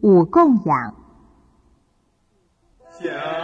五供养。想